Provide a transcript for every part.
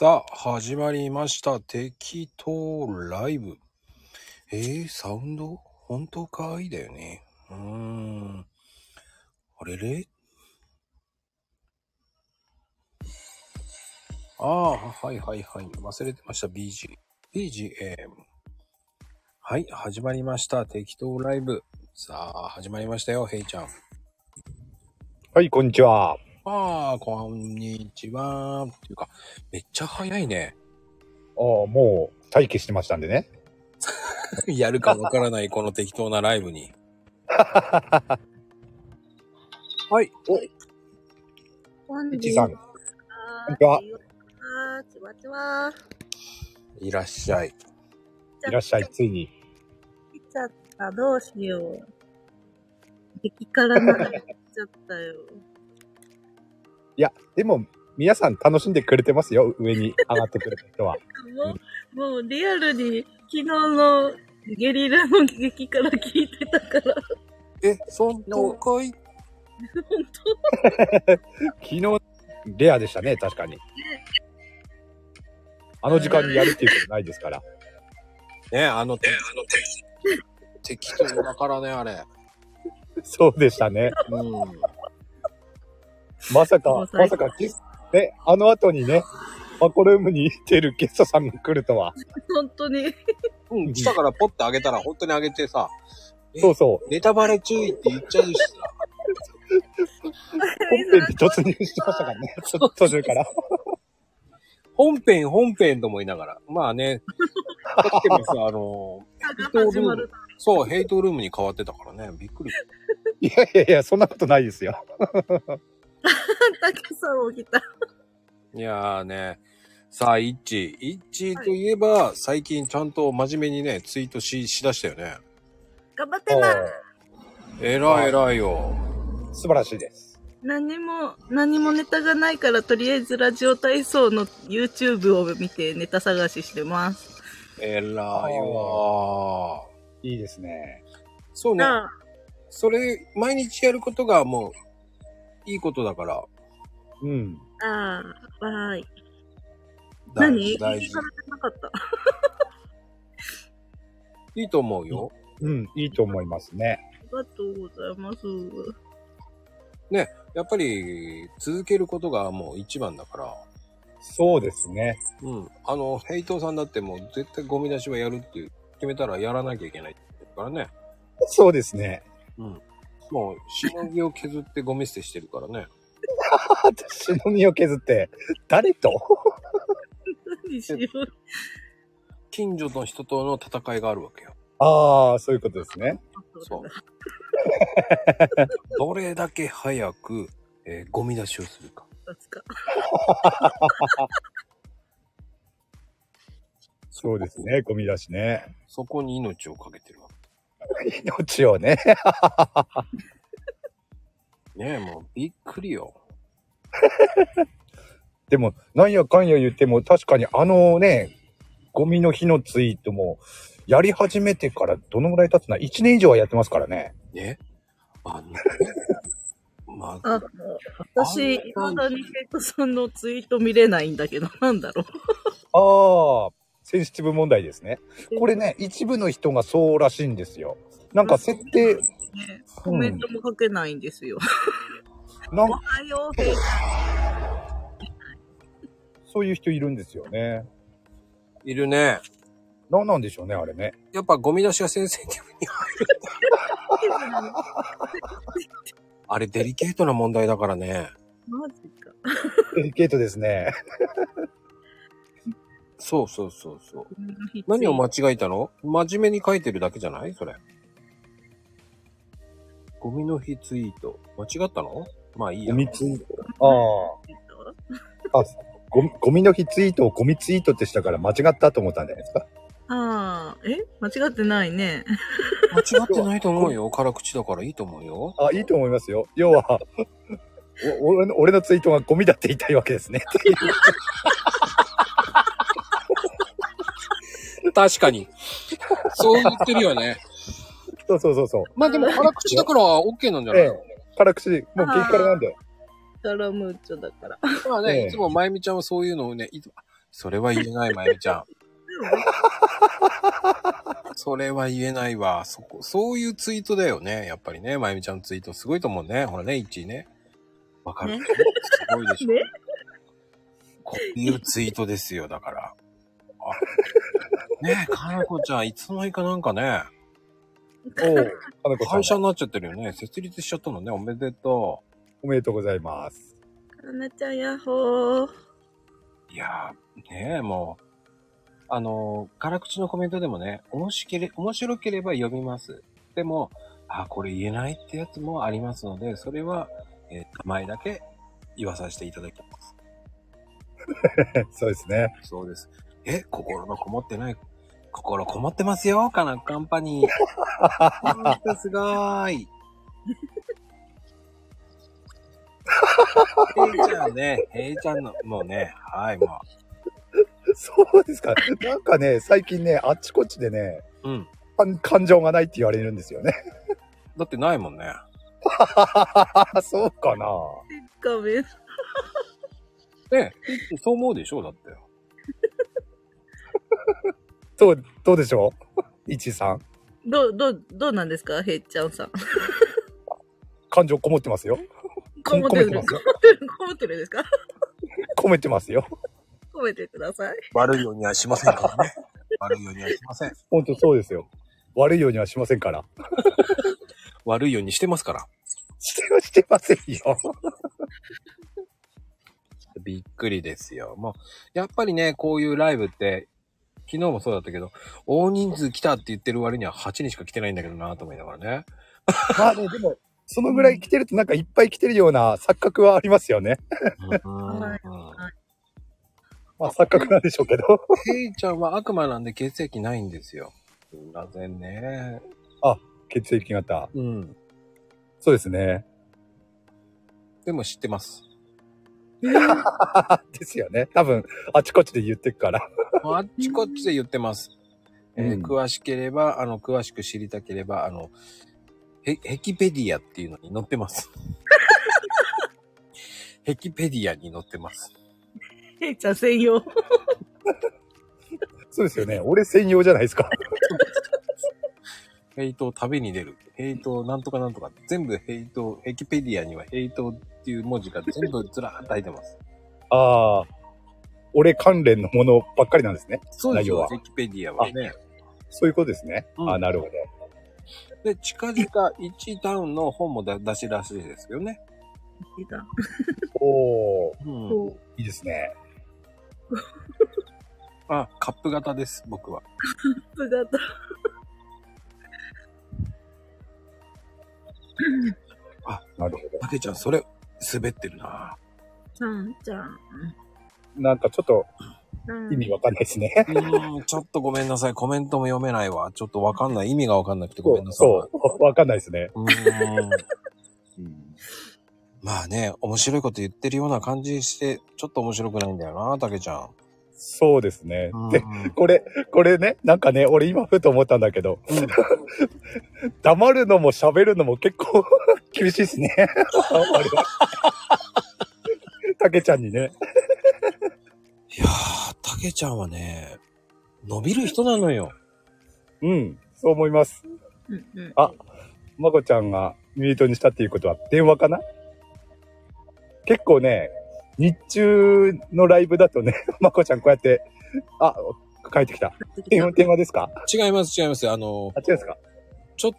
さあ、始まりました。適当ライブ。えー、サウンド？本当かいだよね。うーん。あれれ？ああ、はいはいはい。忘れてました。BG。BGM。はい、始まりました。適当ライブ。さあ、始まりましたよ、ヘイちゃん。はい、こんにちは。ああ、こんにちは。っていうか、めっちゃ早いね。ああ、もう待機してましたんでね。やるかわからないこの適当なライブに。はい。こんいちさん。こんにちは。ちわちわ。いらっしゃい。いらっしゃい、ついに。来ちゃった。どうしよう。激辛なら来ちゃったよ。いや、でも、皆さん楽しんでくれてますよ、上に上がってくれた人は。もう、もうリアルに昨日のゲリラの激辛聞いてたから、え、そんなかい本昨日、レアでしたね、確かに。あの時間にやるっていうことないですから。ねあの、て適当だからね、あれ。そうでしたね。うん。まさかまさか、ね、あの後にね、マコルームに出るゲストさんが来るとは。当 本当に。うん、来たからポッてあげたら、本当にあげてさ、えそうそう。ネタバレ注意って言っちゃうしさ。本編に突入してましたからね。ちょっと途中から。本編、本編とも言いながら。まあね、だってもさ、あの、が始まる。そう、ヘイトルームに変わってたからね、びっくり。いやいやいや、そんなことないですよ。たけさん起きた。いやーね、さあ、イッチ。イッチといえば、最近ちゃんと真面目にね、ツイートし、しだしたよね。頑張ってな。えらいえらいよ。素晴らしいです。何も、何もネタがないから、とりあえずラジオ体操の YouTube を見てネタ探ししてます。えらいわー。いいですね。そうね。あそれ、毎日やることがもう、いいことだから。うん。あ、ああ、わーい。大何？事、大事なかった。いいと思うよ。うん、いいと思いますね。ありがとうございます。やっぱり、続けることがもう一番だから。そうですね。うん。あの、ヘイトさんだってもう絶対ゴミ出しはやるって決めたらやらなきゃいけないって言ってるからね。そうですね。うん。もう、しのぎを削ってゴミ捨てしてるからね。私の身を削って、誰と？何しよう。近所の人との戦いがあるわけよ。ああ、そういうことですね。そう。どれだけ早く、えーゴミ出しをするか。そうですね。ゴミ出しね。そこに命をかけて 命をね。け。ねえ、もうびっくりよ。でも、なんやかんや言っても、確かにあのね、ゴミの日のツイートも、やり始めてからどのぐらい経つな ?1 年以上はやってますからね。ね。あの、まあ、私、いまだにヘイトさんのツイート見れないんだけど、なんだろう。ああ、センシティブ問題ですね。これね、一部の人がそうらしいんですよ。なんか設定、ね、コメントも書けないんですよ。なんおはよう、そういう人いるんですよね。いるね。なんなんでしょうね、あれね。やっぱゴミ出しがセンセティブに入る。あれデリケートな問題だからね。マジか。デリケートですね。そうそうそうそう。何を間違えたの？真面目に書いてるだけじゃない？それ。ゴミの日ツイート。間違ったの？まあいいやゴ。ミツイート。ああ。あ、ゴミ、ゴミの日ツイートをゴミツイートってしたから間違ったと思ったんじゃないですか？ああ、え？間違ってないね。間違ってないと思うよ。辛口だからいいと思うよ。あ、いいと思いますよ。要は、お俺の俺のツイートがゴミだって言いたいわけですね。確かに。そう言ってるよね。そうそうそうそう。まあでも辛口だから OK なんじゃない？の、ええ、辛口、もう激辛なんで。カラムーチョだから。まあね、ええいつもまゆみちゃんはそういうのをね、いつもそれは言えない、まゆみちゃん。それは言えないわ。そこ、そういうツイートだよね。やっぱりね、まゆみちゃんのツイートすごいと思うね。ほらね、1位ね。わかる。ねすごいでしょ。ねこういうツイートですよ、だから。あねえ、かなこちゃん、いつの間にかなんかね、おう、かなこさん会。社になっちゃってるよね。設立しちゃったのね。おめでとおめでとうございます。かなちゃんやっほー。う。いやー、ねえ、もう、あのー、辛口のコメントでもね、面白けれ面白ければ読みます。でも、あ、これ言えないってやつもありますので、それは、えー名前だけ言わさせていただきます。そうですね。そうです。え、心のこもってない、心こもってますよ、かなカンパニー。すごーい。ヘイちゃんね、ヘイちゃんの、もうね、はい、もそうですか。なんかね、最近ね、あっちこっちでね、う。うん。感感情がないって言われるんですよね。だってないもんね。そうかな。画面。ね、そう思うでしょだって。どう、どうでしょう？一さん。どう、どう、どうなんですか？へいちゃんさん。感情こもってますよ。こもってる込めてますよこもってるこもってるんですか？込めてますよ。込 めてください。悪いようにはしませんからね。悪いようにはしません。ほんとそうですよ。悪いようにはしませんから。悪いようにしてますから。してはしてませんよ。びっくりですよ。もう、やっぱりね、こういうライブって、昨日もそうだったけど、大人数来たって言ってる割には8人しか来てないんだけどなと思いながらね。まあね、でも、そのぐらい来てるとなんかいっぱい来てるような錯覚はありますよね。まあ錯覚なんでしょうけど。ヘイちゃんは悪魔なんで血液ないんですよ。すいませんね。血液型。うん。そうですね。でも知ってます。ですよね。多分、あちこちで言ってくから。あっちこっちで言ってます。えーうん詳しければ、あの、詳しく知りたければ、あの、ヘヘキペディアっていうのに載ってます。ヘキペディアに載ってます。へいちゃん専用。そうですよね。俺専用じゃないですか。ヘイトを食べに出る。ヘイトなんとかなんとか。全部ヘイト、ヘキペディアにはヘイトっていう文字が全部ずらーっと入ってます。ああ。俺関連のものばっかりなんですね。そうですよ。内容はヘキペディアはね。そういうことですね。うんあなるほど。で、近々1タウンの本も出出しらしいですよね。おー、うん。こいいですね。あ、カップ型です、僕は。う、姿。なるほど。たけちゃん、それ、滑ってるなちゃんちゃん。なんかちょっとうん意味わかんないですね。うーん、ちょっとごめんなさい。コメントも読めないわ。ちょっとわかんない。意味がわかんなくてごめんなさい。そう、わかんないですね。う。ーん。まあね、面白いこと言ってるような感じして、ちょっと面白くないんだよな、たけちゃん。そうですね。うんで、これ、これね、なんかね、俺今ふと思ったんだけど、うん 黙るのも喋るのも結構 厳しいですね。あれはたけちゃんにね。いやー、たけちゃんはね、伸びる人なのよ。うん、そう思います。うんうんあまこちゃんがミュートにしたっていうことは電話かな？結構ね、日中のライブだとね、まこちゃんこうやって、あ、帰ってきた。電話、電話ですか？違います、違います。あの、あ、違うんですか？ちょっ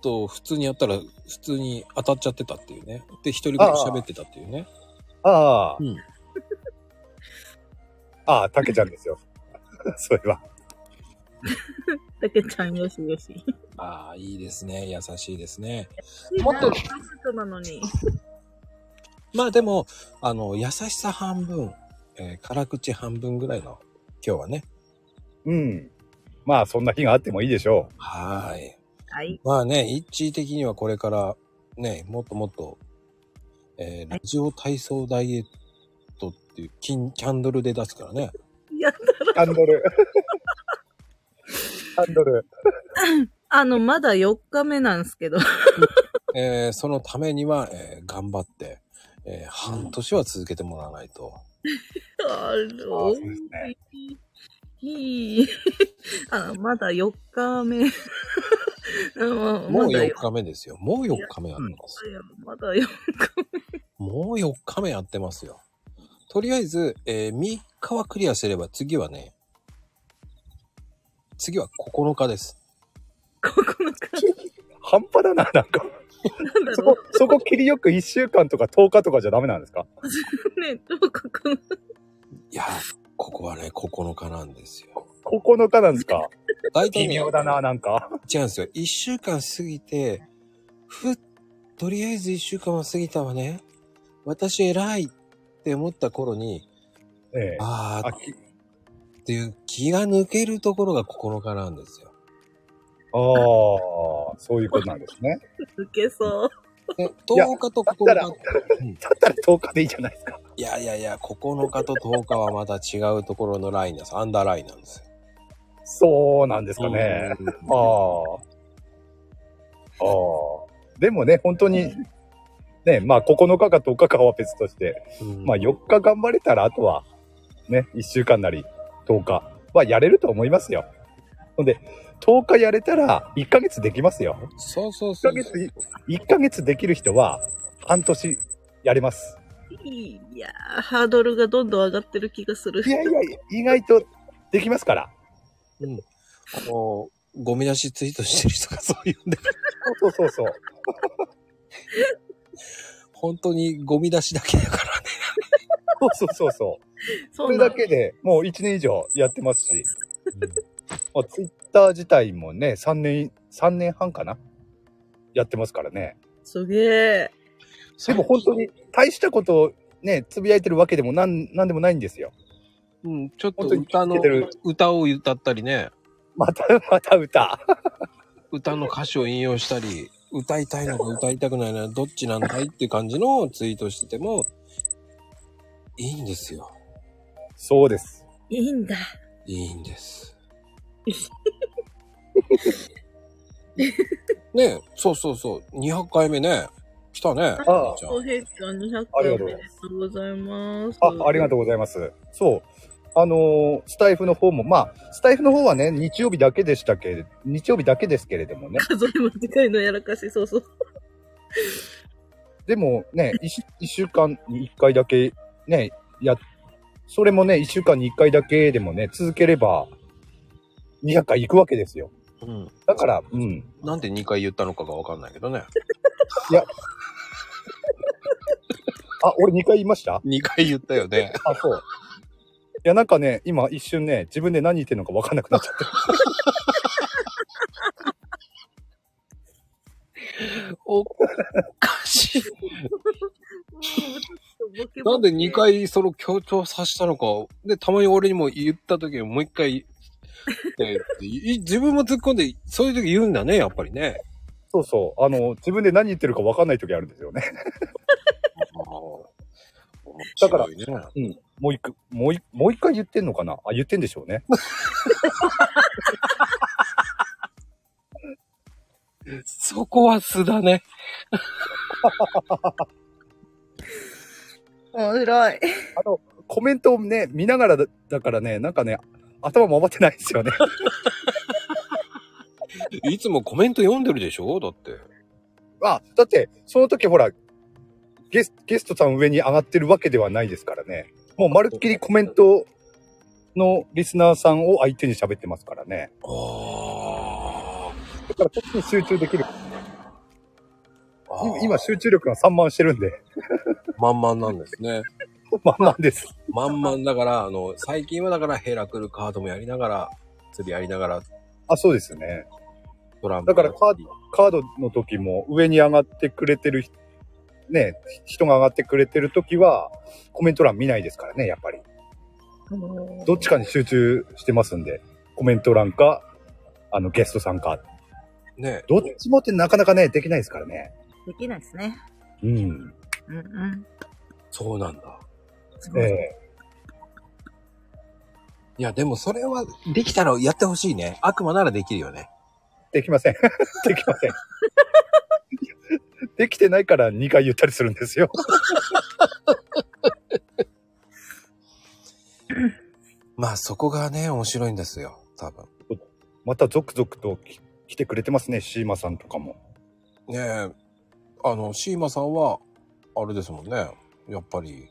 と普通にやったら、普通に当たっちゃってたっていうね。で、一人ぐらい喋ってたっていうね。ああ、うんああ、たけちゃんですよ。それは。たけちゃんよしよし。ああ、いいですね。優しいですね。もっとなのに。まあでも、あの、優しさ半分、えー辛口半分ぐらいの、今日はね。うん。まあ、そんな日があってもいいでしょはーい。はい。まあね、一時的にはこれから、ね、もっともっと、えーラジオ体操ダイエットっていうキンキャンドルで出すからね。やだう。キャンドル。キャンドル。あの、まだ4日目なんですけど。えーそのためには、えー頑張って、えー半年は続けてもらわないと。ああのね。いい。あ、まだ4日目。もうまだ4日目ですよ。もう4日目やってます。まだ4もう4日目やってますよ。とりあえず、えー3日はクリアすれば次はね、次は9日です。9日。半端だな、なんか。なんだそろこ、そこ切りよく1週間とか10日とかじゃダメなんですか？う。ね、どう9日。いや、ここはね、9日なんですよ。?9 日なんですか？大体、微ね、妙だな、なんか。違うんですよ。1週間過ぎて、ふっ、とりあえず1週間は過ぎたわね。私偉いって思った頃に、ええ。あ、あっていう気が抜けるところが9日なんですよ。ああ、そういうことなんですね。受けそう。で、や10日と9だったら、日。だったら10日でいいじゃないですか。いやいやいや、9日と10日はまた違うところのラインです。アンダーラインなんですよ。そうなんですかね。うんああ。ああ。でもね、本当に、ね、まあ9日か10日かは別として、うんまあ4日頑張れたら、あとは、ね、1週間なり10日はやれると思いますよ。ほんで、10日やれたら1ヶ月できますよ。1そうそうそう。ヶ月、1ヶ月できる人は半年やれます。いやー、ハードルがどんどん上がってる気がするい。やいや、意外とできますから。うん。あの、ゴミ出しツイートしてる人がそういうんで、そうそうそう。本当にゴミ出しだけだからね。そうそうそうそう。そこれだけでもう1年以上やってますし、まあ、ツイッター自体もね、3年、3年半かな？やってますからね。すげえ。でも本当に大したことをね、つぶやいてるわけでもなん、なんでもないんですよ。うん、ちょっと歌の歌を歌ったりね、また、また歌。歌の歌詞を引用したり、歌いたいのか歌いたくないのかどっちなんだいって感じのツイートしてても、いいんですよ。そうです。いいんだ。いいんです。ねえ、そうそうそう。200回目ね。来たね。ああじゃおへいちゃん200ありがとう回おめでとうございます。あ、ありがとうございます。そう。あのースタイフの方も、まあ、スタイフの方はね、日曜日だけでしたけれど、日曜日だけですけれどもね。数え間違いのやらかし、そうそう。でもね、一一週間に一回だけね、や、それもね、一週間に一回だけでもね、続ければ、200回行くわけですよ。うん。だから、うん。なんで2回言ったのかがわかんないけどね。あ、俺2回言いました？2回言ったよね。あ、そう。いや、なんかね、今一瞬ね、自分で何言ってるのか分かんなくなっちゃって。おかしい。なんで2回その強調させたのか。で、たまに俺にも言った時にもう一回、ねい 自分も突っ込んで、そういう時言うんだね、やっぱりね。そうそう。あの、自分で何言ってるか分かんない時あるんですよね。だからうん。もう一回、もう一、もう一回言ってんのかな？あ、言ってんでしょうね。そこは素だね。面白い。あの、コメントをね、見ながらだだからね、なんかね、頭回ってないですよね。いつもコメント読んでるでしょ？だって。あ、だって、その時ほら、ゲスゲストさん上に上がってるわけではないですからね。もうまるっきりコメントのリスナーさんを相手に喋ってますからね。あだからこっちに集中できる。今集中力が散漫してるんで、満々なんですね。まんまんです。満々だから、あの、最近はだからヘラクルカードもやりながら、釣りやりながら、あ、そうですよね。トランプ。だからカード、カードの時も上に上がってくれてる人、ね、人が上がってくれてる時は、コメント欄見ないですからね、やっぱり。どっちかに集中してますんで、コメント欄か、あの、ゲストさんか。ね。どっちもってなかなかね、できないですからね。できないですね。うん。うんうん。そうなんだ。ええいや、でもそれは、できたらやってほしいね。悪魔ならできるよね。できません。できません。できてないから2回言ったりするんですよ。まあそこがね、面白いんですよ、多分。また続々とき来てくれてますね、シーマさんとかも。ねえ、あの、シーマさんは、あれですもんね。やっぱり、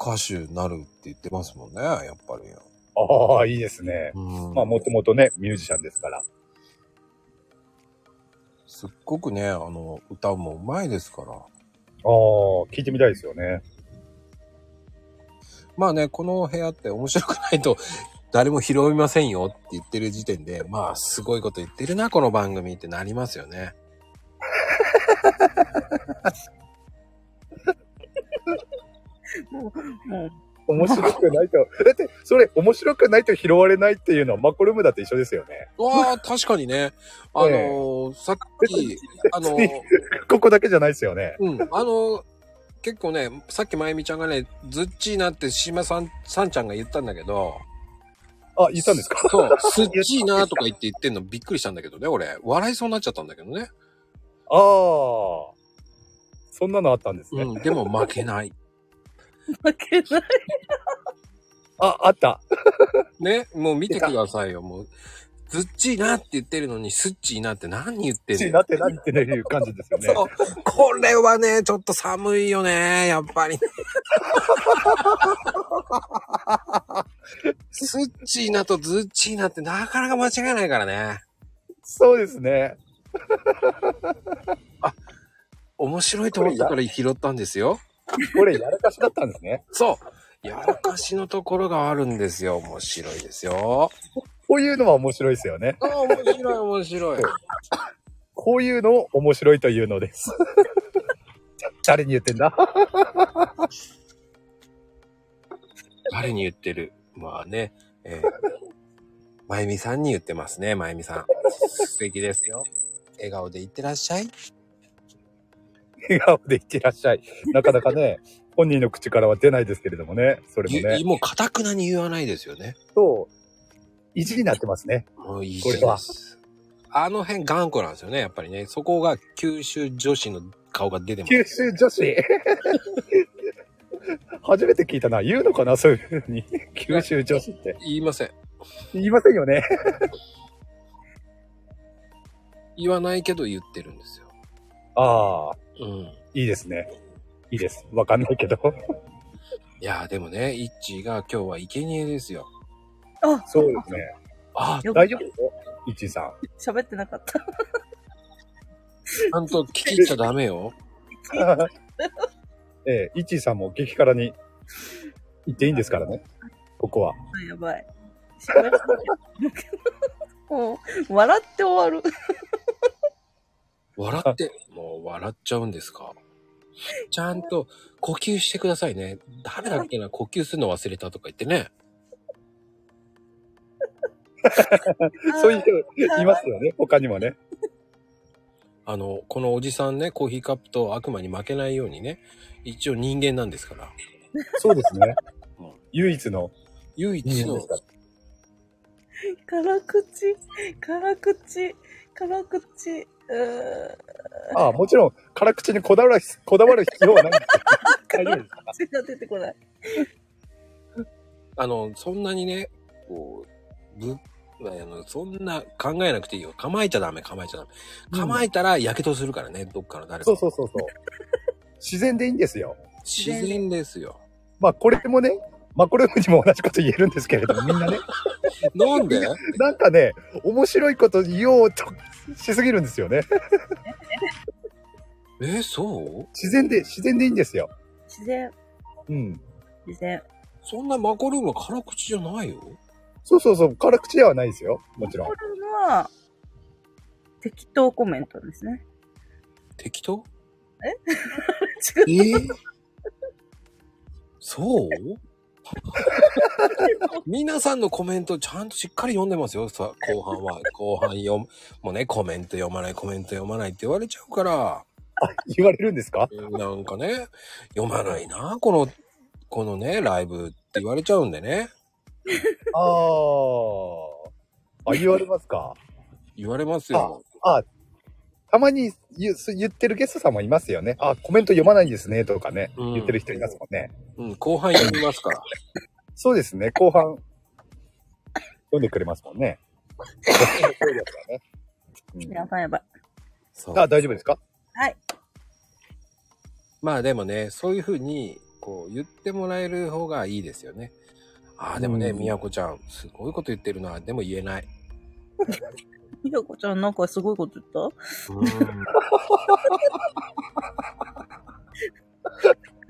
歌手になるって言ってますもんね、やっぱり。ああ、いいですね。うんまあ、もともとね、ミュージシャンですから。すっごくね、あの、歌うもうまいですから。ああ、聞いてみたいですよね。まあね、この部屋って面白くないと 誰も拾いませんよって言ってる時点で、まあすごいこと言ってるな、この番組ってなりますよね。もう、もう、面白くないと。だって、それ、面白くないと拾われないっていうのはマコルームだって一緒ですよね。わあ、確かにね。あのーさっき、あのーここだけじゃないですよね。うん、あのー結構ね、さっきまゆみちゃんがね、ずっちーなって島さん、さんちゃんが言ったんだけど、あ、言ったんですか？そう、すっちーなとか言って言ってんのびっくりしたんだけどね、俺。笑いそうになっちゃったんだけどね。ああ。そんなのあったんですね。うん、でも負けない。負けない。あ、あった。ね、もう見てくださいよ、もう。ずっちーなって言ってるのに、すっちーなって何言ってんの？ちなって何っていう感じですよね。そう。これはね、ちょっと寒いよね、やっぱり。スッチーナとズッチーナってなかなか間違えないからね。そうですね。面白いと思ったから拾ったんですよ。これ、やらかしだったんですね。そう。やらかしのところがあるんですよ。面白いですよ。こういうのは面白いですよね。ああ、面白い、面白い。こういうのを面白いというのです。誰に言ってんだ？誰に言ってる？まあね、えー、まゆみさんに言ってますね、まゆみさん。素敵ですよ。笑顔でいってらっしゃい。笑顔で言ってらっしゃい。なかなかね、本人の口からは出ないですけれどもね。それもね。もう、かたくなに言わないですよね。そう。意地になってますね。もういいこれは。あの辺頑固なんですよね、やっぱりね。そこが九州女子の顔が出てます。九州女子？初めて聞いたな。言うのかなそういうふうに。九州女子って。言いません。言いませんよね。言わないけど言ってるんですよ。ああ、うん。いいですね。いいです。わかんないけど。いやーでもね、イッチーが今日は生贄ですよ。あ、そうですね。あよ大丈夫？ですよ。いちさん。喋ってなかった。ちゃんと聞き入っちゃダメよ。ええ、いちさんも激辛に行っていいんですからね。ここは。やばい。喋らなきゃもう、笑って終わる。笑って、もう笑っちゃうんですか？ちゃんと呼吸してくださいね。誰だっけな、呼吸するの忘れたとか言ってね。そういう人いますよね。他にもね。あの、このおじさんね、コーヒーカップと悪魔に負けないようにね、一応人間なんですから。そうですね うん。唯一の唯一の。辛口、辛口、辛口。うーん。ああ、もちろん、辛口にこだわる、こだわる必要はないんですけど。大丈夫ですか口が出てこない。あの、そんなにね、こう、ぶ、あの、そんな考えなくていいよ。構えちゃダメ、構えちゃダメ。構えたら火傷するからね、どっかの誰か。そうそうそうそう。自然でいいんですよ。自然ですよ。まあ、これもね、マコルームにも同じこと言えるんですけれども、みんなね、なんで？なんかね、面白いこと言おうとしすぎるんですよね。え、そう？自然で、自然でいいんですよ。自然、うん。自然。そんなマコルームは辛口じゃないよ？そうそうそう、辛口ではないですよ。もちろんこ。れは、適当コメントですね。適当？違う。えー？そう？皆さんのコメントちゃんとしっかり読んでますよ。さ、後半は。後半読む。もうね、コメント読まない、コメント読まないって言われちゃうから。言われるんですか？なんかね、読まないな、この、このね、ライブって言われちゃうんでね。ああ。あ、言われますか？言われますよ。あ、たまに言言ってるゲストさんもいますよね。あ、コメント読まないんですね、とかね。うん言ってる人いますもんね。うん、後半読みますから。そうですね、後半、読んでくれますもんね。そうでねうんやばいやばい。そうあ、大丈夫ですか？はい。まあでもね、そういうふうに、こう言ってもらえる方がいいですよね。ああ、でもね、うんみやこちゃん、すごいこと言ってるな。でも言えない。ひろこちゃんなんかすごいこと言った？うーん。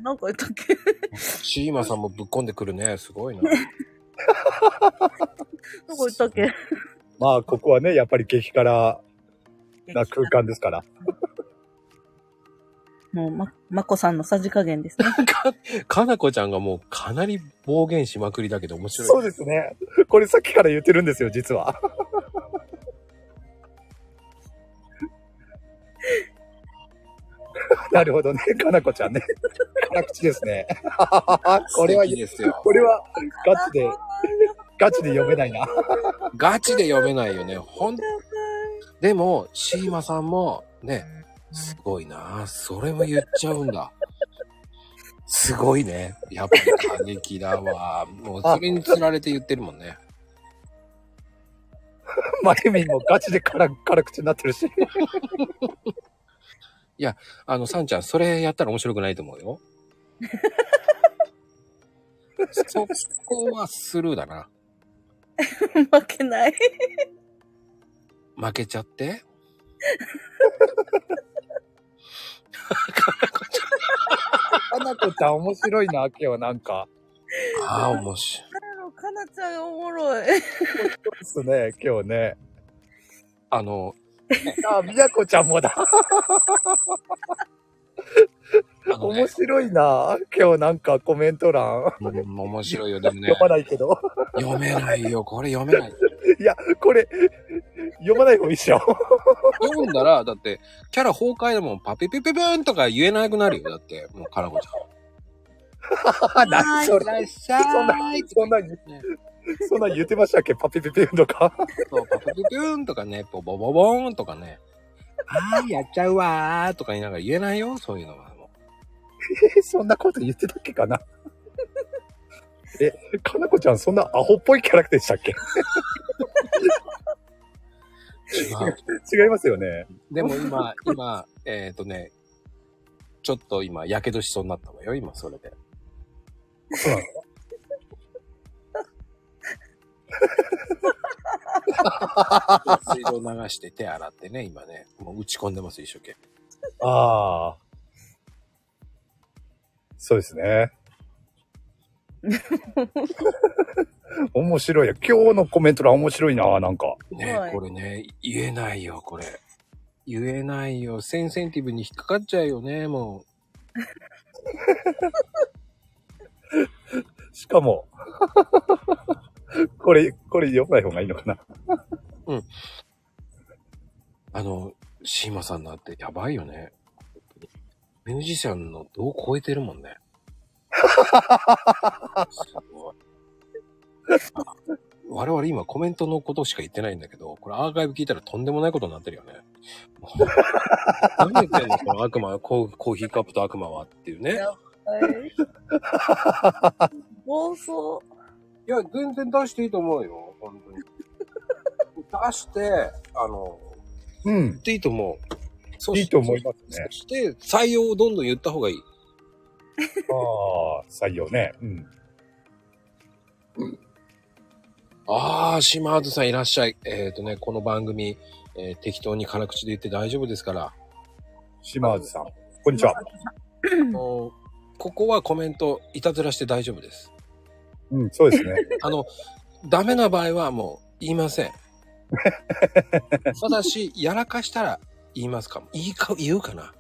なんか言ったっけ？シーマさんもぶっこんでくるね。すごいな。なんか言ったっけ？まあ、ここはね、やっぱり激辛な空間ですから。もう、ま、まこさんのさじ加減ですね。か、かなこちゃんがもうかなり暴言しまくりだけど面白い。そうですね。これさっきから言ってるんですよ、実は。なるほどね。かなこちゃんね。辛口ですね。これは素敵、ですよ。これはガチで、ガチで読めないな。ガチで読めないよね。ほん、でも、シーマさんも、ね、すごいな。それも言っちゃうんだ。すごいね。やっぱり過激だわ。もうそれに釣られて言ってるもんね。まゆみんもガチで辛辛口になってるし。あの、サンちゃん、それやったら面白くないと思うよ。そこはスルーだな。負けない。負けちゃって？かなこちゃん面白いな、今日なんか。ああ、面白い。かなちゃんがおもろい。ですね、今日ね。あの、あ、みやこちゃんもだ。ね面、白いな。今日なんかコメント欄。うん面白いよ。でもね読、まないけど。読めないよ。これ読めない。いや、これ、読まない方がいいっしょ。読んだら、だって、キャラ崩壊でもパピピピピーンとか言えなくなるよ。だって、もう、かなこちゃん。何それ。らっしゃそんな、そんな、ねそんな言ってましたっけ？パピピピンとか。そう、パピピピーンとかね、ボボボボーンとかね。あー、やっちゃうわーとか言いながら言えないよ。そういうのは。もえそんなこと言ってたっけかな？え、かなこちゃんそんなアホっぽいキャラクターでしたっけ？う違いますよね。でも今、今、えっ、とね、ちょっと今、やけどしそうになったわよ。今、それで。そうなの？水道流して手洗ってね、今ね、もう打ち込んでます、一生懸命。ああ。そうですね。面白いよ。今日のコメント欄面白いな、なんか。ねはいこれね、言えないよ、これ。言えないよ。センセンティブに引っかかっちゃうよね、も しかも、これ、これ読まない方がいいのかな？う。あの、シーマさんなんてやばいよね。ミュージシャンの度を超えてるもんね。すごい。あ我々今コメントのことしか言ってないんだけど、これアーカイブ聞いたらとんでもないことになってるよね。も う何言ってんのこの悪魔コー、コーヒーカップと悪魔はっていうね。暴走。いや、全然出していいと思うよ。本当に。出して、あの、うん。言っていいと思う。そいいと思いますねそして、採用をどんどん言った方がいい。ああ、採用ね。うん。ああ、島津さんいらっしゃい。えっ、とね、この番組、えー適当に辛口で言って大丈夫ですから。島津さん。こんにちは。ここはコメント、いたずらして大丈夫です。うん、そうですね。あの、ダメな場合はもう言いません。ただし、やらかしたら言いますかも。言いか、言うかな。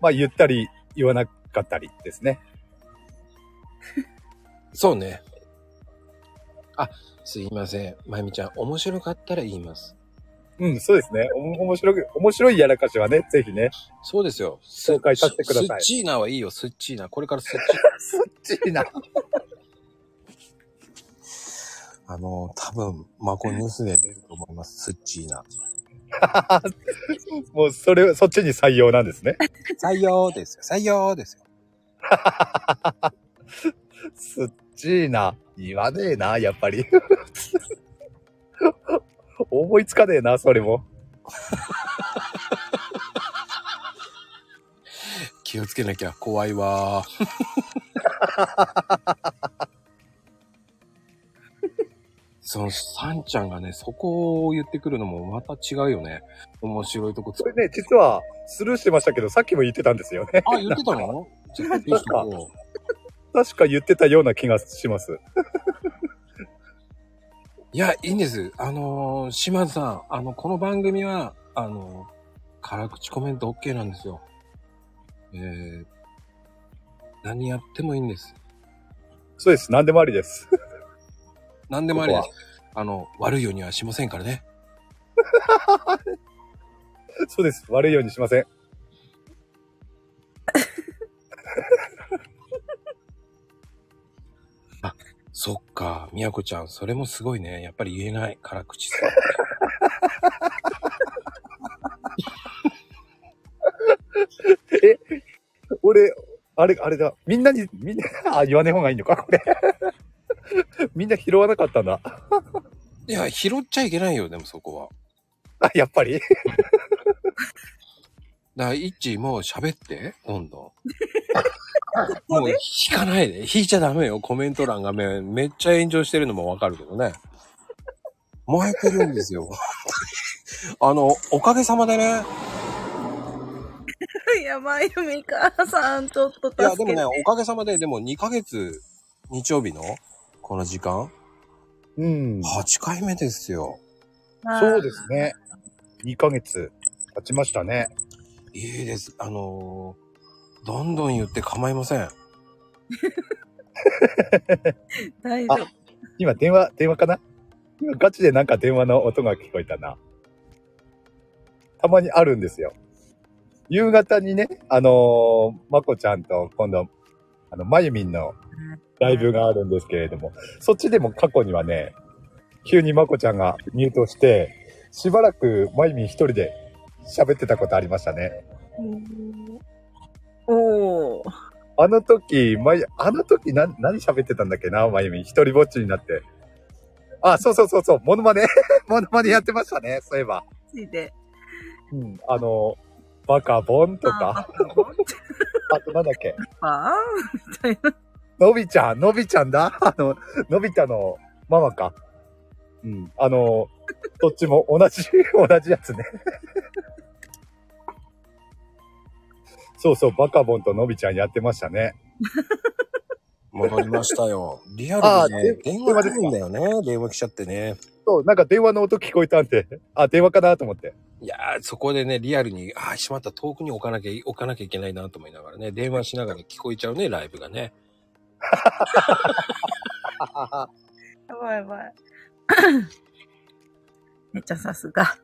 まあ、言ったり、言わなかったりですね。そうね。あ、すいません。まゆみちゃん、面白かったら言います。うん、そうですね。おも面白い、面白いやらかしはね、ぜひね。そうですよ。紹介させてくださいスッチーナはいいよ、スッチーナ。これからスッチーそっち な。ナ。あの、多分、マコニュースで出ると思います、スッチーナ。もう、それ、そっちに採用なんですね。採用ですよ、採用ですよ。スッちいな。言わねえな、やっぱり。思いつかねえな、それも。気をつけなきゃ怖いわ。その、サンちゃんがね、そこを言ってくるのもまた違うよね。面白いとこつそれね、実はスルーしてましたけど、さっきも言ってたんですよね。あ、言ってたの？確か言ってたような気がします。いや、いいんです。あのー島津さん、あの、この番組は、あのー辛口コメント OK なんですよ。えー、何やってもいいんです。そうです。何でもありです。何でもありでこす。あの、悪いようにはしませんからね。そうです。悪いようにしません。そっか、みやこちゃん、それもすごいね。やっぱり言えない。辛口さ。俺、あれ、あれだ。みんなに、みんな、あ、言わねえ方がいいのか、これ。みんな拾わなかったんだ。いや、拾っちゃいけないよ、でもそこは。あ、やっぱり？だから、イッチーも喋って、今度。もう引かないで。引いちゃダメよ。コメント欄がめめっちゃ炎上してるのもわかるけどね。燃えてるんですよ。あの、おかげさまでね。やばいよ、みかさん、ちょっと助いや、けて。でもね、おかげさまで、でも2ヶ月、日曜日のこの時間、うん。8回目ですよ。そうですね。2ヶ月経ちましたね。いいです。あのーどんどん言って構いません。大丈夫。今電話、電話かな？今ガチでなんか電話の音が聞こえたな。たまにあるんですよ。夕方にね、あのーまこちゃんと今度、あの、まゆみんのライブがあるんですけれども、そっちでも過去にはね、急にまこちゃんがミュートして、しばらくまゆみん一人で喋ってたことありましたね。おー。あの時、まゆ、あの時な、何喋ってたんだっけな、まゆみん。一人ぼっちになって。あ、そうそうそうそう、モノマネ モノマネやってましたね、そういえば。ついで。うん、あの、バカボンとか、あ となんだっけ、あーみたいな。のびちゃん、のびちゃんだあの、のび太のママか。うん、あの、どっちも同じ、同じやつね。そうそう、バカボンとのびちゃんやってましたね。戻りましたよ。リアあルでねー、電話来るんだよね。電話来ちゃってね。そう、なんか電話の音聞こえたんで、あ、電話かなと思って。いやー、そこでね、リアルに、ああ、しまった、遠くに置かなきゃい、置かなきゃいけないなと思いながらね、電話しながら聞こえちゃうね、ライブがね。やばいやばい。めっちゃさすが。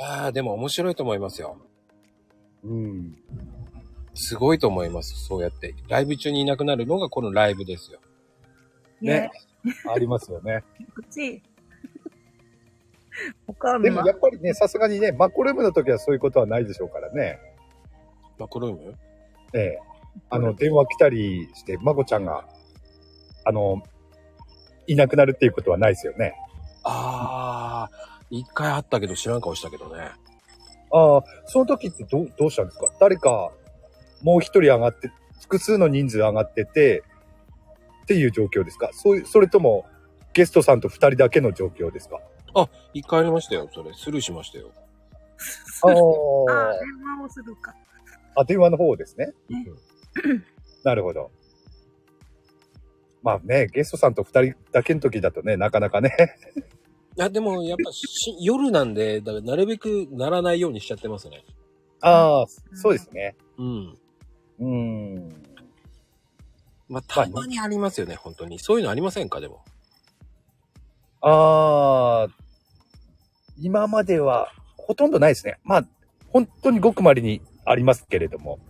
ああ、でも面白いと思いますよ。うん。すごいと思います。そうやって。ライブ中にいなくなるのがこのライブですよ。ね。ありますよね。でない。もやっぱりね、さすがにね、マコルームの時はそういうことはないでしょうからね。マクローム？ええ。あの、電話来たりして、まこちゃんが、あの、いなくなるっていうことはないですよね。ああ、一回あったけど知らん顔したけどね。ああ、その時ってどう、どうしたんですか？誰か、もう一人上がって、複数の人数上がってて、っていう状況ですか？そういう、それとも、ゲストさんと二人だけの状況ですか？一回ありましたよ、それ。スルーしましたよ。ああー、電あ。話をするか。あ、電話の方ですね。ね なるほど。まあね、ゲストさんと二人だけの時だとね、なかなかね。いや、でもやっぱし 夜なんで、だからなるべくならないようにしちゃってますね。ああ、そうですね。うん。うーん。まあ、たまにありますよね、本当に。そういうのありませんか、でも？ああ、今まではほとんどないですね。まあ、本当にごくまれにありますけれども、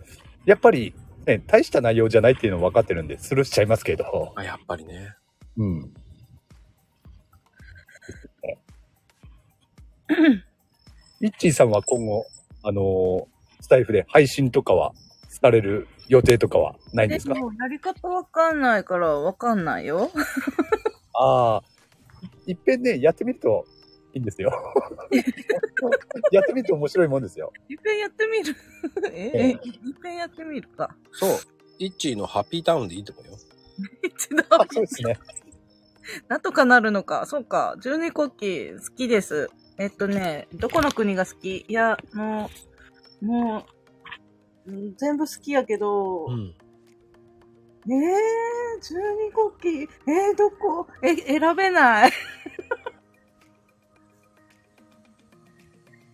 やっぱり、ね、大した内容じゃないっていうの分かってるんで、スルーしちゃいますけど。あ、やっぱりね。うん。イッチーさんは今後、あのースタイフで配信とかはされる予定とかはないんですか？もうやり方わかんないからわかんないよ。ああ、いっぺんね、やってみるといいんですよ。やってみると面白いもんですよ。いっぺんやってみる？え、え、いっぺんやってみるか？そう。イッチーのハッピータウンでいいと思うよ。一度あ、そうですね。なんとかなるのか。そうか。十二国旗好きです。えっとね、どこの国が好き？いや、もう、もう、うん全部好きやけど、うん。えー、十二国旗、えー、どこ？え、選べない。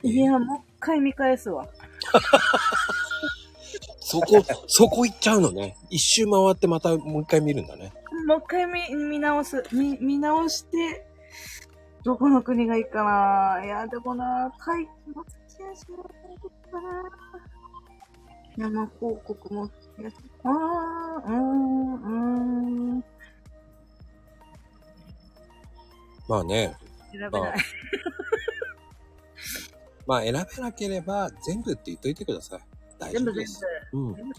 いや、もう一回見返すわ。そこ、そこ行っちゃうのね。一周回ってまたもう一回見るんだね。もう一回見、見直す。見、見直して、どこの国がいいかないや、でもな、タイ、も好きやしな、かな。生広告も。あー、うーん、うーん。まあね。選べない。まあ 選べなければ全部って言っといてください。大丈全部全部夫です。。うん。全部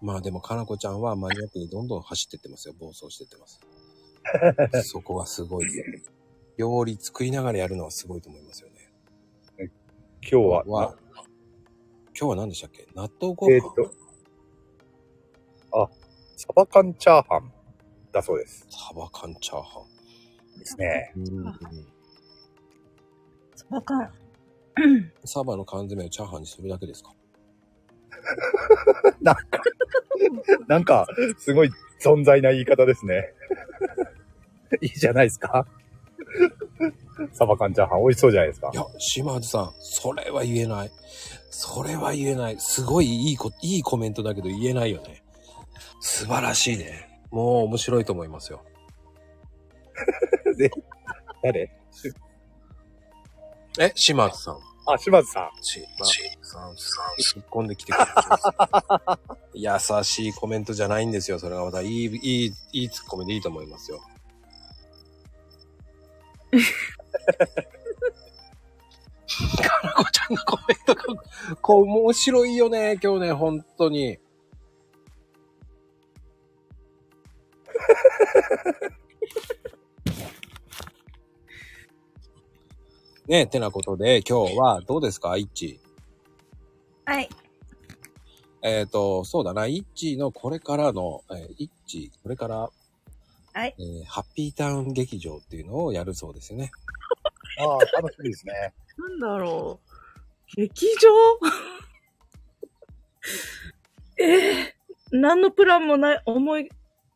まあでも、かなこちゃんはマニアックにどんどん走ってってますよ。暴走してってます。そこはすごい。料理作りながらやるのはすごいと思いますよね。今日は、は、今日は何でしたっけ？納豆ご飯、えーっと、あ、サバ缶チャーハンだそうです。サバ缶チャーハですね。ン。うんサバ缶。サバの缶詰をチャーハンにするだけですか？なんか、なんか、すごい存在な言い方ですね。いいじゃないですかサバ缶チャーハン美味しそうじゃないですかいや、島津さん、それは言えない。それは言えない。すごいいいこ、いいコメントだけど言えないよね。素晴らしいね。もう面白いと思いますよ。誰？え、島津さん。あ、島津さん。ち、ち、さん、さん、突っ込んできてくれる。優しいコメントじゃないんですよ。それがまたいい、いい、いいツッコミでいいと思いますよ。かなこちゃんのコメントが、こう、面白いよね、今日ね、本当に。ねえ、てなことで、今日はどうですか、イッチ？はい。えっ、と、そうだな、イッチのこれからの、えーイッチ、これから、はい。えーハッピータウン劇場っていうのをやるそうですよね。ああ、楽しみですね。なんだろう。劇場？ええ何のプランもない、思い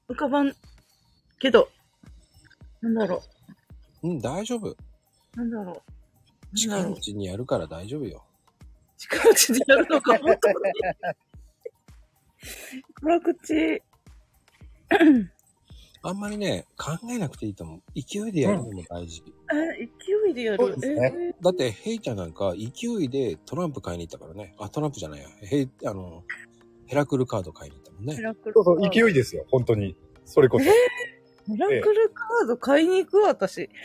浮かばんけど、なんだろうん、大丈夫。う。なんだろう。近いうちにやるから大丈夫よ。近いうちでやるのか、本当に。辛口。あんまりね、考えなくていいと思う。勢いでやるのも大事。え、勢いでやる。ねえだって、ヘイちゃんなんか勢いでトランプ買いに行ったからね。あ、トランプじゃないや。ヘイ、あの、ヘラクルカード買いに行ったもんね。ーヘラクルそうそう、勢いですよ、本当に。それこそ。ヘラクルカード買いに行く私。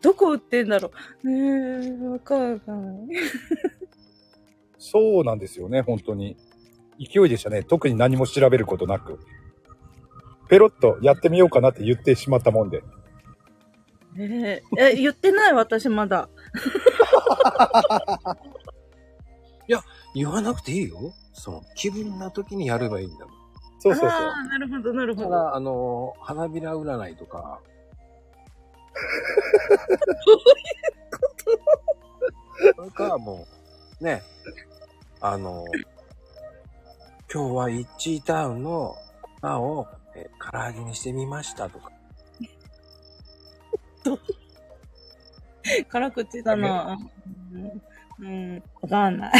どこ売ってんだろう。ねえ、わかんない。そうなんですよね、本当に。勢いでしたね。特に何も調べることなく。ペロッとやってみようかなって言ってしまったもんで。えーえ、言ってない？私まだ。言わなくていいよ。その、気分な時にやればいいんだもん。そうそうそう。ああ、なるほど、なるほど。ただ、あの、花びら占いとか。それか、もう、ね、あの、今日はイッチータウンの粉を、えー唐揚げにしてみましたとか。辛口だな。うん、うん、わかんない。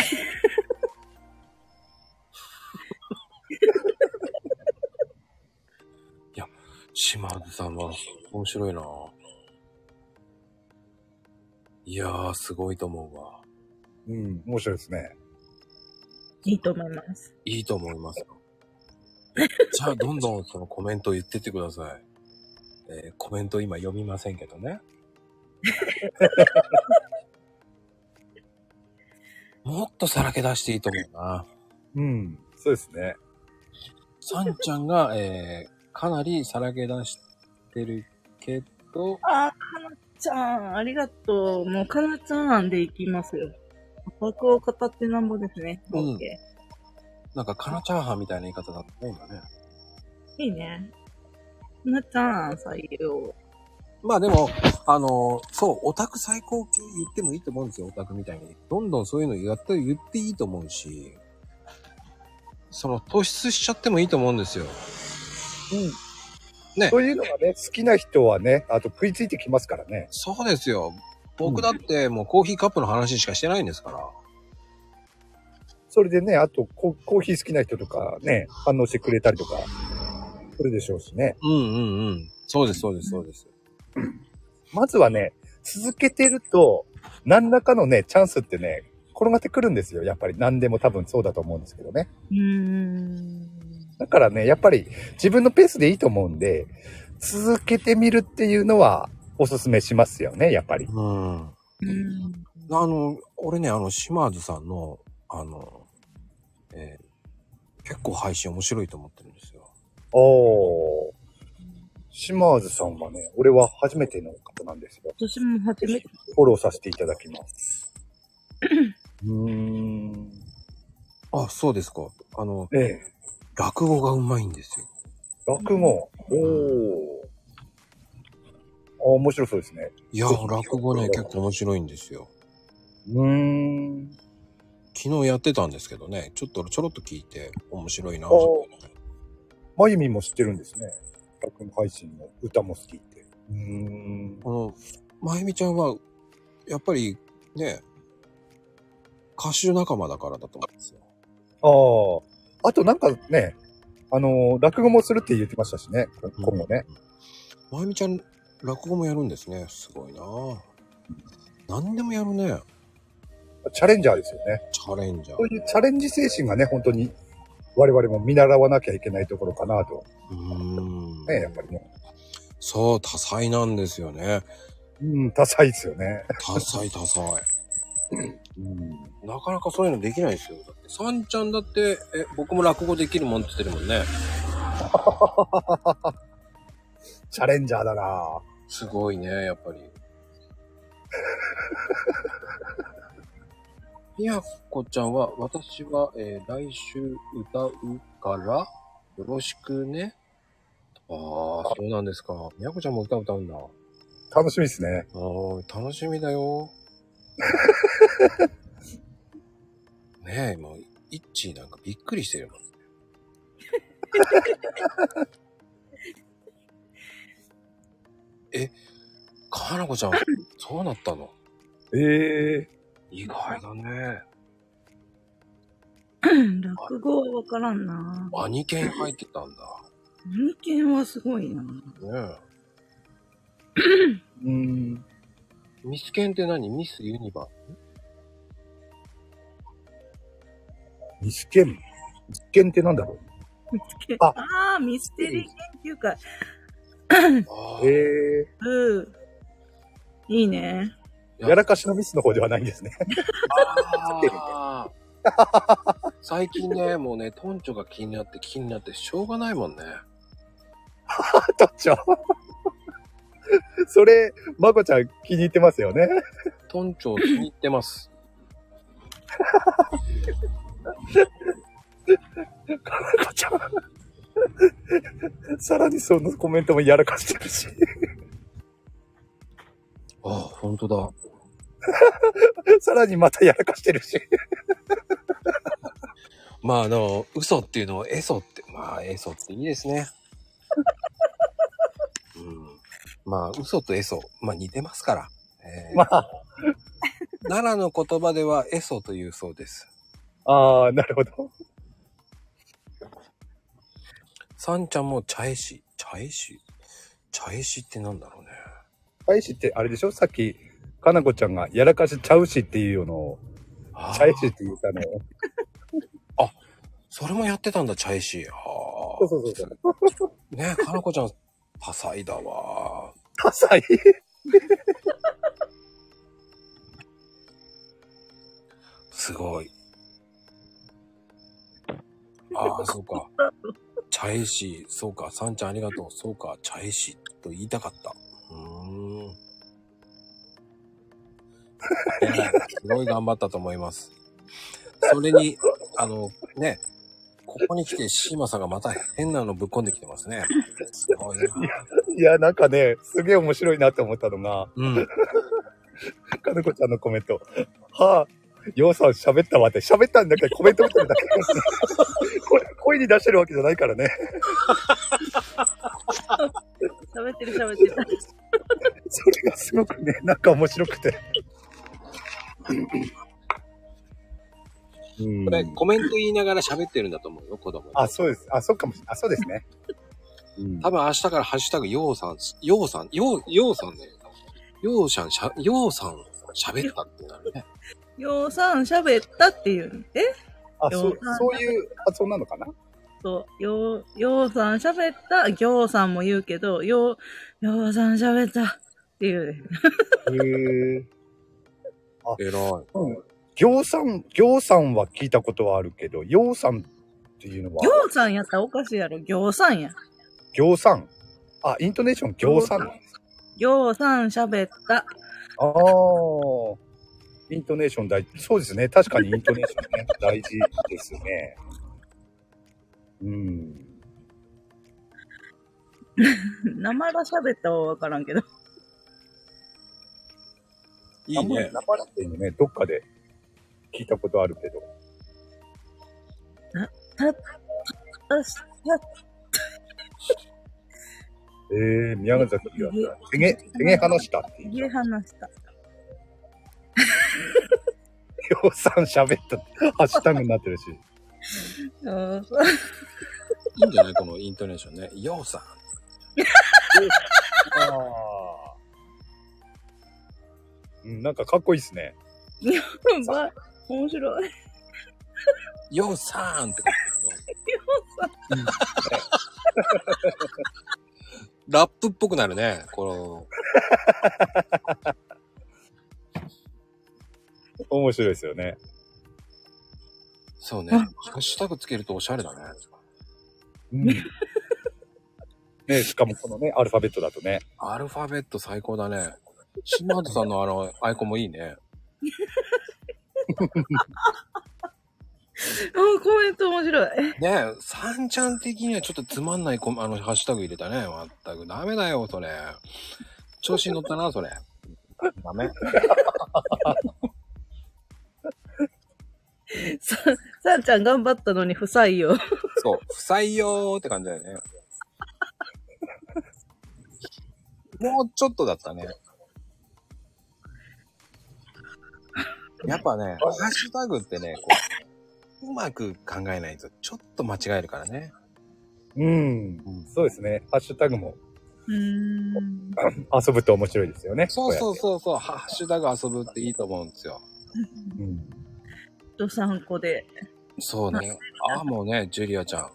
島津さんは面白いないやー、すごいと思うわ。うん、面白いですね。いいと思います。いいと思いますよ。じゃあ、どんどんそのコメントを言ってってください。えーコメント今読みませんけどね。もっとさらけ出していいと思うな。うん。そうですね。さんちゃんが、えー、かなりさらけ出してるけど、あー、かなちゃん、ありがとう。もうかなちゃんでいきますよ。枠を語ってなんぼですね。うんオッケなんかカナチャーハンみたいな言い方だったね、今ね。ーいいね。かなちゃん、採用。まあでも、あのそう、オタク最高級言ってもいいと思うんですよ、オタクみたいに。どんどんそういうのやって、言っていいと思うし、その突出しちゃってもいいと思うんですよ。ねそういうのがね、好きな人はね、あと食いついてきますからね。そうですよ。僕だってもうコーヒーカップの話しかしてないんですから。それでね、あとココーヒー好きな人とかね、反応してくれたりとか、それでしょうしね。うんうんうん。そうです、そうです、そうです。まずはね、続けてると、何らかのね、チャンスってね、転がってくるんですよ。やっぱり何でも多分そうだと思うんですけどね。うーん。だからね、やっぱり自分のペースでいいと思うんで、続けてみるっていうのはおすすめしますよね、やっぱり。うん。うん。あの、俺ね、あの、島津さんの、あの、えー結構配信面白いと思ってるんですよ。おー。島津さんはね、俺は初めての方なんですよ。私も初めて。フォローさせていただきます。うーん。あ、そうですか。あの、ええ。落語がうまいんですよ。落語。おー。あ、面白そうですね。いや、落語ね、結構面白いんですよ。うーん。昨日やってたんですけどね、ちょっとちょろっと聞いて面白いな。おまゆみも知ってるんですね。落語配信の歌も好きって。うーん。この、まゆみちゃんは、やっぱりね、歌手仲間だからだと思うんですよ。ああ。あとなんかね、あのー落語もするって言ってましたしね、こ今後ね。まゆみちゃん、落語もやるんですね。すごいな何でもやるね。チャレンジャーですよね。チャレンジャーそ。ういうチャレンジ精神がね、本当に我々も見習わなきゃいけないところかなと。うーん。ね、やっぱりね。そう、多彩なんですよね。うん、多彩ですよね。多彩多彩。うん。なかなかそういうのできないですよ。だって、さんちゃんだって、え、僕も落語できるもんって言ってるもんね。チャレンジャーだなすごいね、やっぱり。みやこちゃんは、私は、えー来週歌うから、よろしくね。ああ、そうなんですか。みやこちゃんも歌歌うんだ。楽しみですね。ああ、楽しみだよ。ねえ、もう、イッチーなんかびっくりしてるもん。え、かなこちゃん、そうなったの？ええ意外だね。落語はわからんな。マニケン入ってたんだ。人間はすごいな。ね うん。え。ミスケンって何？ミスユニバミス？ケン。ミスケンってなんだろ見つけあああー、ミステリー研究会。ーあう。ええうん。いいね。やらかしのミスの方ではないんですね。あー最近ね、もうね、トンチョが気になって気になってしょうがないもんね。とっちゃん。それ、まこちゃん気に入ってますよね。トンチョ気に入ってます。まこちゃん。さらにそのコメントもやらかしてるし。ああ、ほんとだ。さらにまたやらかしてるし。まあ、あの、嘘っていうのをエソって、まあ、エソっていいですね。うん。まあ、嘘とエソ、まあ似てますから。えーまあ、奈良の言葉ではエソというそうです。ああ、なるほど。サンちゃんも茶絵師。茶絵師？茶絵師ってなんだろうね。大使ってあれでしょ？さっき、かなこちゃんがやらかしちゃうしっていうのを、あーちゃいしって言ったの を。それもやってたんだ、茶絵師。あそうそうそうそう。あ。ねえ、かなこちゃん、多彩だわ。多彩すごい。ああ、そうか。茶絵師、そうか。さんちゃんありがとう。そうか。茶絵師と言いたかった。うーん。ねすごい頑張ったと思います。それに、あの、ね、ここに来てシーマさんがまた変なのぶっ込んできてますね。すごいな。いや、なんかね、すげえ面白いなって思ったのが、うん。かなこちゃんのコメント。はあ、ようさん喋ったわって、喋ったんだけどコメント打ってるだけ。これ、声に出してるわけじゃないからね。喋ってる喋ってる。それがすごくね、なんか面白くて。うんこれ、コメント言いながら喋ってるんだと思うよ、子供。あ、そうです。あ、そうかもしれない。あ、そうですね。うん多分明日からハッシュタグ、ようさん、ようさん、よう、ようさんね。ようさん、しゃ、ようさん、喋ったってなるね。ようさん喋ったっていうの。え？あ、そう、そういう発音なのかな？そう、よう、ようさん喋った、ぎょうさんも言うけど、よう、ようさん喋ったっていうね。へえ。偉い。うん。行さん、行さんは聞いたことはあるけど、ようさんっていうのは？ぎ、ょうさんやったらおかしいやろ。ぎょうさんや。行さん。あ、イントネーション行さんなんです。ぎょうさん喋った。ああ。イントネーション大事。そうですね。確かにイントネーションね、大事ですね。うん。生が喋ったはわからんけど。いいね。生ラテにね、どっかで聞いたことあるけど。た、た、ええー、宮崎は、てげ、てげ話したっていう。家話した。ようさん喋った、ハッシュタグになってるし。うんそういいんじゃないこのイントネーションね。ようさん。ああ。うん、なんかかっこいいですね。ば面白い。ようさんって感じだねラップっぽくなるね。こ面白いですよね。の、そうね。ハッシュタグつけるとおしゃれだね。うん。ねしかもこのね、アルファベットだとね。アルファベット最高だね。シマートさんのあの、アイコンもいいね。うん、コメント面白い。ねえ、サンちゃん的にはちょっとつまんないコメあの、ハッシュタグ入れたね。まったく。ダメだよ、それ。調子に乗ったな、それ。ダメ。さ、さんちゃん頑張ったのに不採用。そう。不採用って感じだよね。もうちょっとだったね。やっぱね、ハッシュタグってね、こう、うまく考えないとちょっと間違えるからね。うん。そうですね。ハッシュタグもうーん。遊ぶと面白いですよね。そうそううそうそう、ハッシュタグ遊ぶっていいと思うんですよ。うん。と参考で。そうね。ああ、もうね、ジュリアちゃん。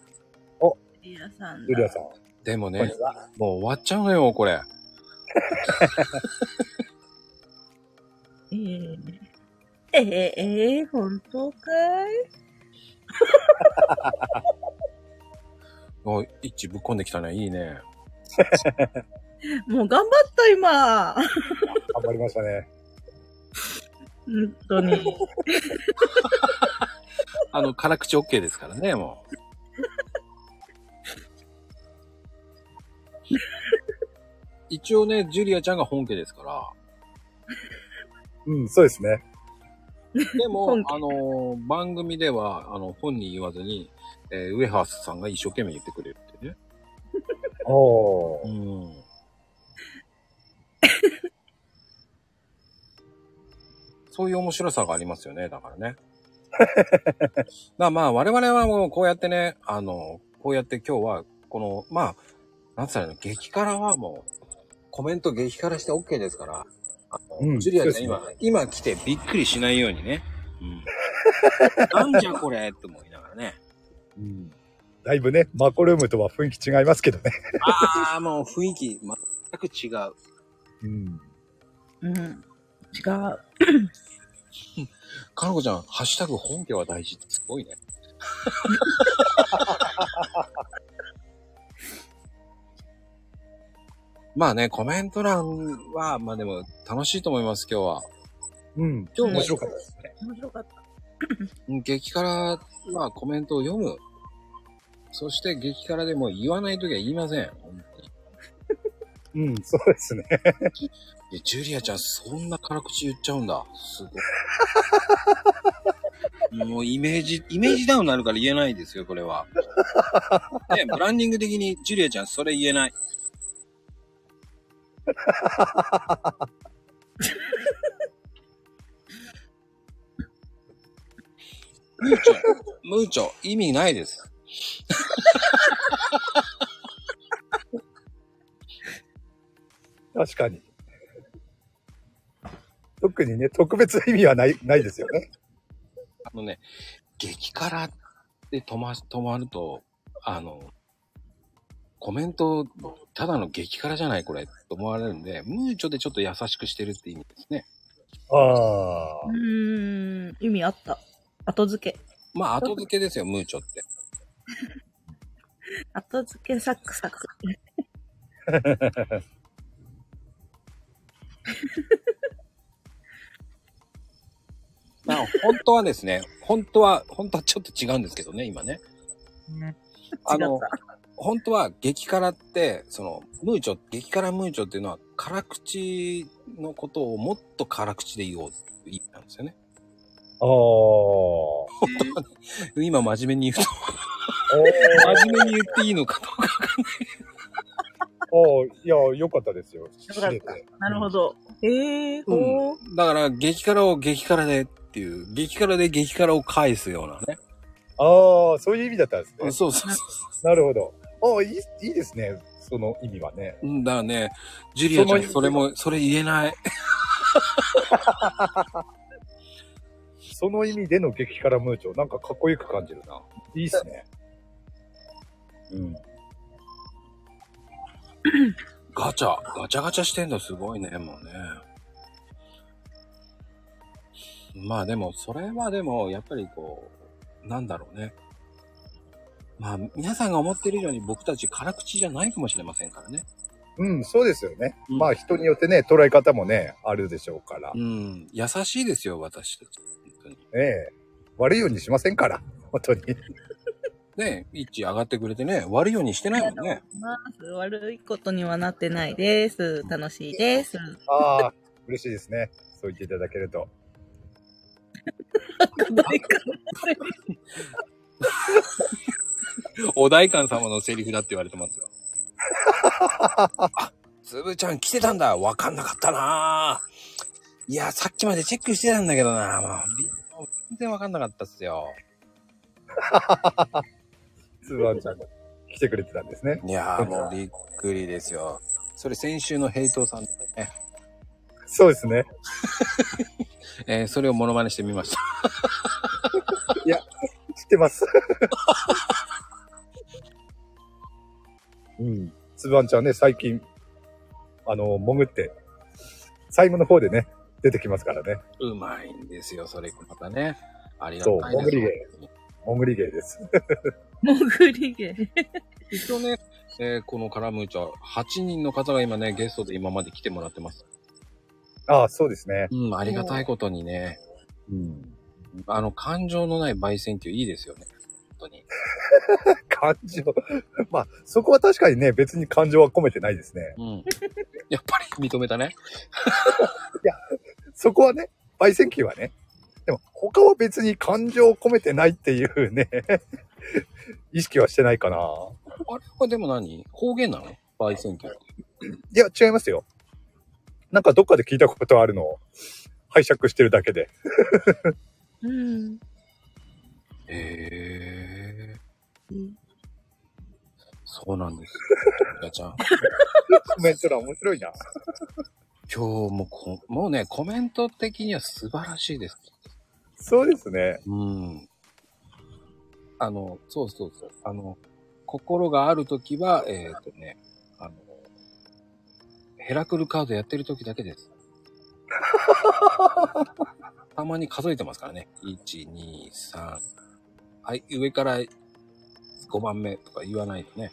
リアさんだ。ジュリアさん。でもねもう終わっちゃうのよ、これ。えー、えー、えー、本当かい？お一致ぶっこんできたね。いいね。もう頑張った、今。頑張りましたね。本当に。あの、辛口 OK ですからね、もう。一応ね、ジュリアちゃんが本家ですから。うん、そうですね。でも本、家あのー番組では、あの、本人言わずに、えーウエハースさんが一生懸命言ってくれるってね。おー。うん。そういう面白さがありますよね、だからね。まあまあ、我々はもうこうやってね、あの、こうやって今日は、この、まあ、なんつったらいいの、激辛はもう、コメント激辛して OK ですから、あのうんジュリアちゃん今、今来てびっくりしないようにね。うん。なんじゃこれって思いながらね。うん。だいぶね、マコルームとは雰囲気違いますけどね。ああ、もう雰囲気全く違う。うん。うん。違う。かのこちゃん、ハッシュタグ本家は大事ってすごいね。まあね、コメント欄は、まあでも楽しいと思います、今日は。うん。今日も面白かったですね。面白かった。うん激辛はコメントを読む。そして激辛でも言わないときは言いません。本当に。うん、そうですね。えジュリアちゃん、そんな辛口言っちゃうんだ。すごい。もうイメージ、イメージダウンになるから言えないですよ、これは。ね、ブランディング的にジュリアちゃん、それ言えない。ムーチョ、ムーチョ、意味ないです。確かに。特にね、特別な意味はない、ないですよね。あのね、激辛で止ま、止まると、あの、コメント、ただの激辛じゃないこれ、と思われるんで、ムーチョでちょっと優しくしてるって意味ですね。ああう。ーん、意味あった。後付け。まあ、後付けですよ、ムーチョって。後付けサクサク。まあ、本当はですね、本当は、本当はちょっと違うんですけどね、今ね。あの。本当は激辛って、その、ムーチョ、激辛ムーチョっていうのは、辛口のことをもっと辛口で言おうっていう意味なんですよね。ああ。今真面目に言うと、真面目に言っていいのかどうかわかんない。おーいや、よかったですよ。よかったなるほど。ええー、ほー。だから、激辛を激辛でっていう、激辛で激辛を返すようなね。ああ、そういう意味だったんですね。そうそうそなるほど。ああ、いい、いいですね。その意味はね。う。うんだからね、ジュリアちゃん、それも、それ言えない。その意味での激辛ムーチョ、なんかかっこよく感じるな。いいっすね。うん。ガチャ、ガチャガチャしてんのすごいね、もうね。まあでも、それはでも、やっぱりこう、なんだろうね。まあ、皆さんが思ってる以上に僕たち辛口じゃないかもしれませんからね。うん、そうですよね。うんまあ人によってね、捉え方もね、あるでしょうから。うん。優しいですよ、私たち。本当に。ええ悪いようにしませんから。本当に。ね、一致上がってくれてね、悪いようにしてないもんね。悪いことにはなってないです。楽しいです。ああ、嬉しいですね。そう言っていただけると。お代官様のセリフだって言われてますよ。あ、つぶちゃん来てたんだ。わかんなかったないや、さっきまでチェックしてたんだけどなもうび全然わかんなかったっすよ。つぶあんちゃんが来てくれてたんですね。いやー、もうびっくりですよ。それ先週のヘイトさんですね。そうですね。えーそれをモノマネしてみました。知ってます。うん。つぶあんちゃんね、最近、あの、潜って、最後の方でね、出てきますからね。うまいんですよ、それまたね。ありがそうたいです潜り芸潜り芸です。潜り芸。一応ね、えーこのカラムーチャ、8人の方が今ね、ゲストで今まで来てもらってます。ああ、そうですね。うん、ありがたいことにね、うん。あの、感情のない焙煎球いいですよね。本当に。感情。まあ、そこは確かにね、別に感情は込めてないですね。うん。やっぱり認めたね。そこはね、焙煎機はね。でも、他は別に感情を込めてないっていうね、意識はしてないかな。あれはでも何？方言なの？焙煎球って。いや、違いますよ。なんかどっかで聞いたことあるのを拝借してるだけで。うん。へえー、そうなんです。やちゃん。コメント欄面白いな。今日もこ、もうね、コメント的には素晴らしいです。そうですね。うん。あの、そうそうそう。あの、心があるときは、えっ、とね、ヘラクルカードやってるときだけです。たまに数えてますからね。1、2、3。はい、上から5番目とか言わないとね。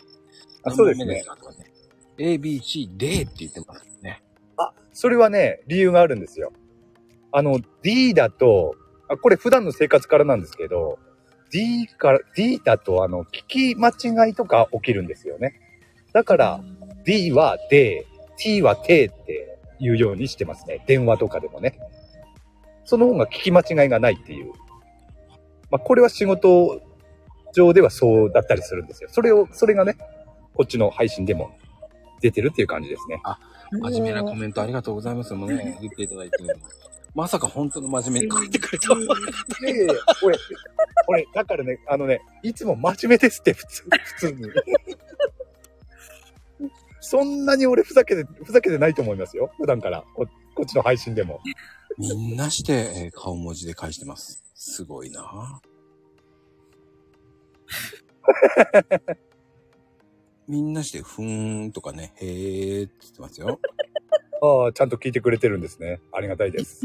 あそうですねね。A, B, C, D って言ってますね。あ、それはね、理由があるんですよ。あの、D だと、あこれ普段の生活からなんですけど、D から、D だと、あの、聞き間違いとか起きるんですよね。だから、D は D、T は T って言うようにしてますね。電話とかでもね。その方が聞き間違いがないっていう。まあ、これは仕事上ではそうだったりするんですよ。それを、それがね、こっちの配信でも出てるっていう感じですね。真面目なコメントありがとうございますもんね。言っていただいて。まさか本当の真面目に書いてくれた。いやいやいや、俺、俺、だからね、あのね、いつも真面目ですって、普通、普通に。そんなに俺ふざけて、ふざけてないと思いますよ。普段から。ここっちの配信でも。みんなして、えー顔文字で返してます。すごいな みんなして、ふーんとかね、へーって言ってますよ。ああ、ちゃんと聞いてくれてるんですね。ありがたいです。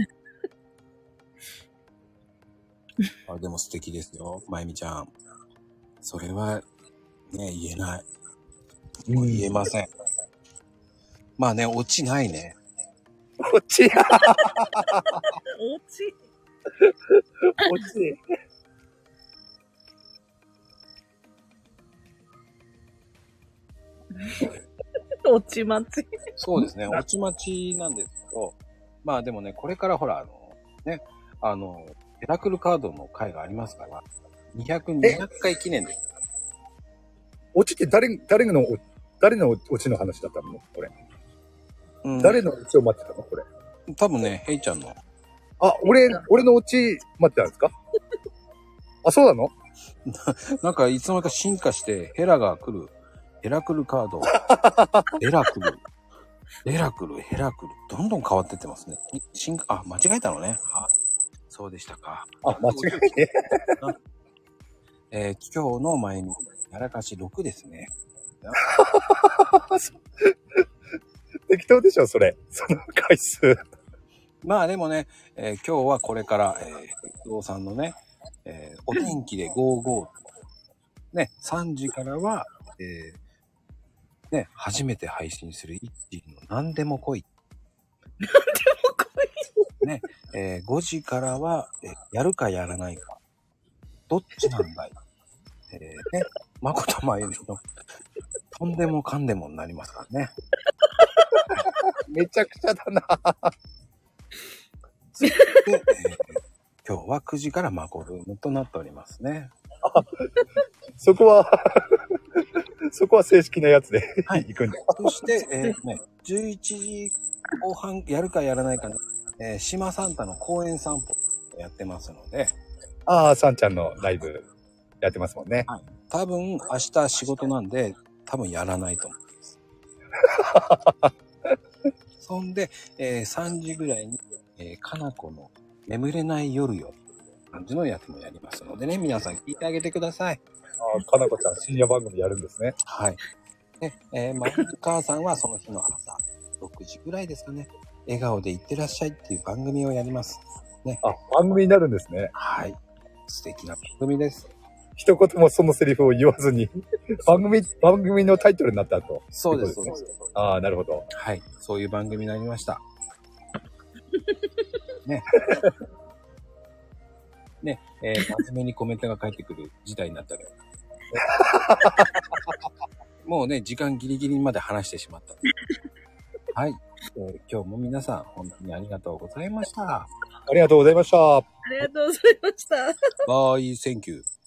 あでも素敵ですよ、まゆみちゃん。それは、ね、言えない。もう言えません。まあね、落ちないね。こっちや、おち、こっち。おちまち。そうですね、落ち待ちなんですけど、まあでもね、これからほら、あの、ね、あの、ヘラクルカードの回がありますから、200、200回記念です。オチって誰、誰の、誰のオチの話だったの？これ。うん、誰のオチを待ってたの？これ。多分ね、ヘイちゃんの、あ、俺、俺のオチ待ってたんですか？あ、そうなの？なんかいつの間にか進化して、ヘラが来る、ヘラクルカード、ヘラクル、ヘラクル、ヘラクル、どんどん変わってってますね。進化、あ、間違えたのね。あ、そうでしたか。あ、間違いね。えー今日の前に、やらかし6ですね。適当でしょ、それ。その回数。まあでもね、えー今日はこれから、えー、不動産のね、えーお天気で55。ね、3時からは、えーね、初めて配信する一時の何でも来い。ね、えー5時からは、えーやるかやらないか。どっちなんだい？えー、ね、まことまゆみの、とんでもかんでもになりますからね。めちゃくちゃだな。で、えー今日は9時からマコルームとなっておりますね。そこは、そこは正式なやつで、はい行くんだ。そして、えーね、11時後半やるかやらないかの、えー島サンタの公園散歩やってますので、ああ、さんちゃんのライブやってますもんね。多分明日仕事なんで、多分やらないと思います。そんで、えー3時ぐらいに、えーかなこの眠れない夜よ、感じのやつもやりますのでね、皆さん聞いてあげてください。ああ、かなこちゃん深夜番組やるんですね。はい。で、えー、まゆみ母さんはその日の朝、6時ぐらいですかね、笑顔でいってらっしゃいっていう番組をやります。あ、番組になるんですね。はい。素敵な番組です。一言もそのセリフを言わずに、番組、番組のタイトルになったと。そうです、そううですす。ああ、なるほど。はい。そういう番組になりました。ね。ね、えー、真面目にコメントが返ってくる事態になったけど。もうね、時間ギリギリまで話してしまった。はい、えー今日も皆さん、本当にありがとうございました。ありがとうございました。ありがとうございました。 Bye, thank you。